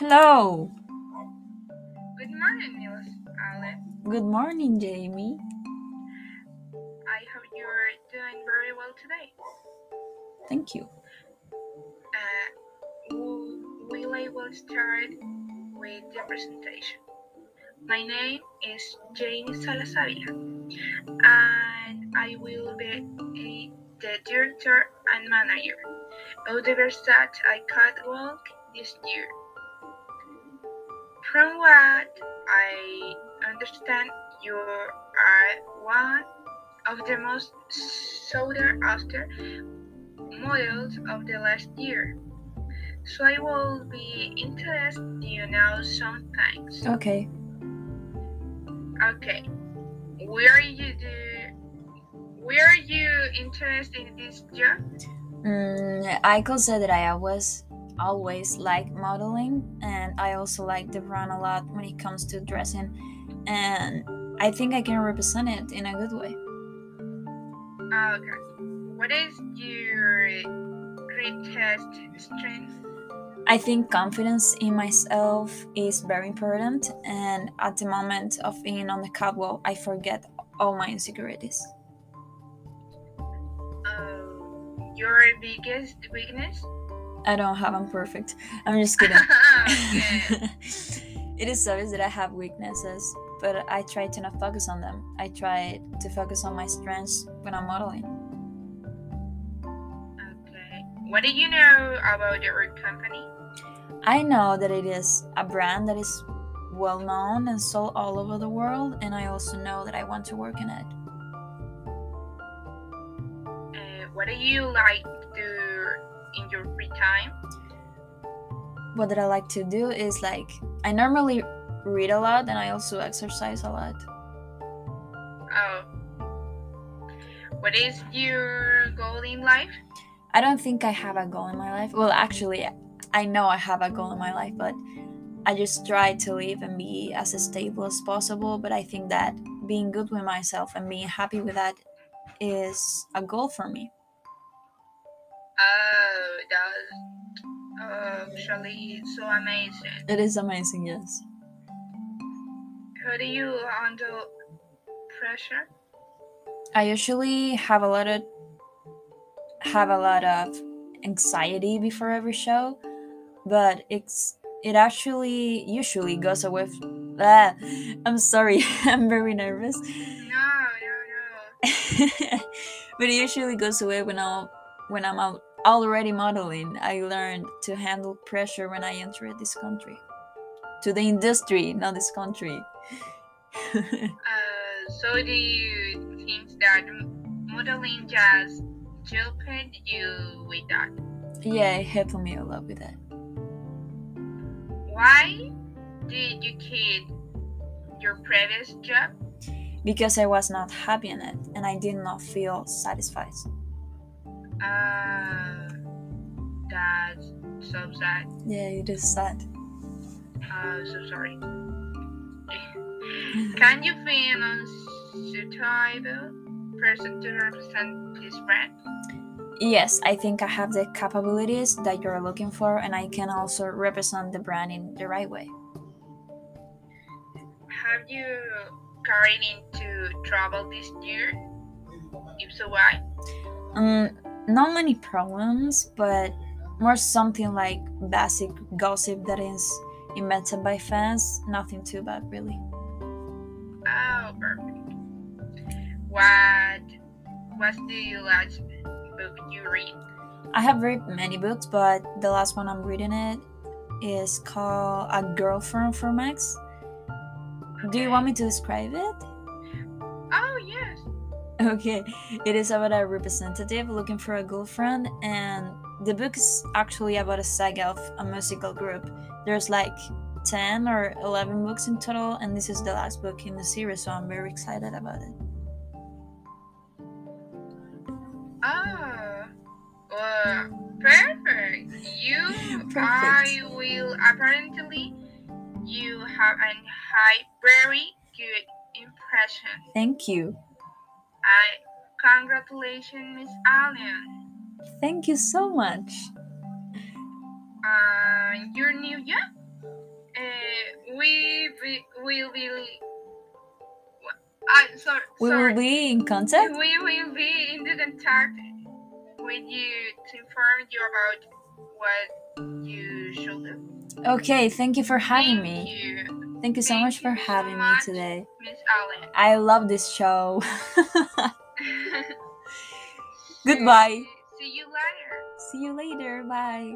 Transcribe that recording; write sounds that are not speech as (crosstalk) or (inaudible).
Hello. Good morning, Miss Allen. Good morning, Jamie. I hope you're doing very well today. Thank you. Uh, will I will start with the presentation. My name is Jamie Salazavia, and I will be a, the director and manager of the Versace I Catwalk this year. From what I understand, you are one of the most sought after models of the last year. So I will be interested you know some things. Okay. Okay. Where you where you interested in this job? Mm, I that I was always like modeling, and I also like the brand a lot when it comes to dressing, and I think I can represent it in a good way. Okay. What is your greatest strength? I think confidence in myself is very important, and at the moment of being on the catwalk, I forget all my insecurities. Uh, your biggest weakness? I don't have I'm perfect. I'm just (laughs) kidding. (laughs) it is obvious that I have weaknesses, but I try to not focus on them. I try to focus on my strengths when I'm modeling. Okay. What do you know about your company? I know that it is a brand that is well known and sold all over the world, and I also know that I want to work in it. Uh, what do you like to do in your free time? What that I like to do is like I normally read a lot and I also exercise a lot. Oh. What is your goal in life? I don't think I have a goal in my life. Well, actually, I know I have a goal in my life, but I just try to live and be as stable as possible. But I think that being good with myself and being happy with that is a goal for me. Oh, that's uh, actually so amazing. It is amazing, yes. How do you handle pressure? I usually have a lot of have a lot of anxiety before every show, but it's it actually usually goes away. F- ah, I'm sorry, (laughs) I'm very nervous. No, no, no. (laughs) but it usually goes away when I when I'm out already modeling. I learned to handle pressure when I entered this country, to the industry, not this country. (laughs) Uh, so do you think that modeling just helped you with that? yeah, it helped me a lot with that. Why did you quit your previous job? because I was not happy in it and I did not feel satisfied. Uh, that's so sad. Yeah, it is sad. Uh, so sorry. Can you feel unsuitable person to represent this brand? Yes, I think I have the capabilities that you're looking for and I can also represent the brand in the right way. Have you carried into trouble this year? If so, why? Um, not many problems, but more something like basic gossip that is invented by fans. Nothing too bad, really. Oh, perfect. What was the last book you read? I have read many books, but the last one I'm reading it is called A Girlfriend from X. Do you want me to describe it? Okay, it is about a representative looking for a girlfriend, and the book is actually about a saga of a musical group. There's like 10 or 11 books in total, and this is the last book in the series, so I'm very excited about it. Oh, well, perfect. You, (laughs) Perfect. I will apparently, you have a high, very good impression. Thank you. I congratulations, Miss Allen. Thank you so much. Uh, your new job? uh, we be, will be. I sorry. We sorry. will be in contact. We will be in the contact with you to inform you about what you should do. Okay, thank you for having Thank me. you, Thank you so Thank much for you so having me much. today. Miss Allen. I love this show. (laughs) (laughs) Goodbye. See you later. See you later. Bye.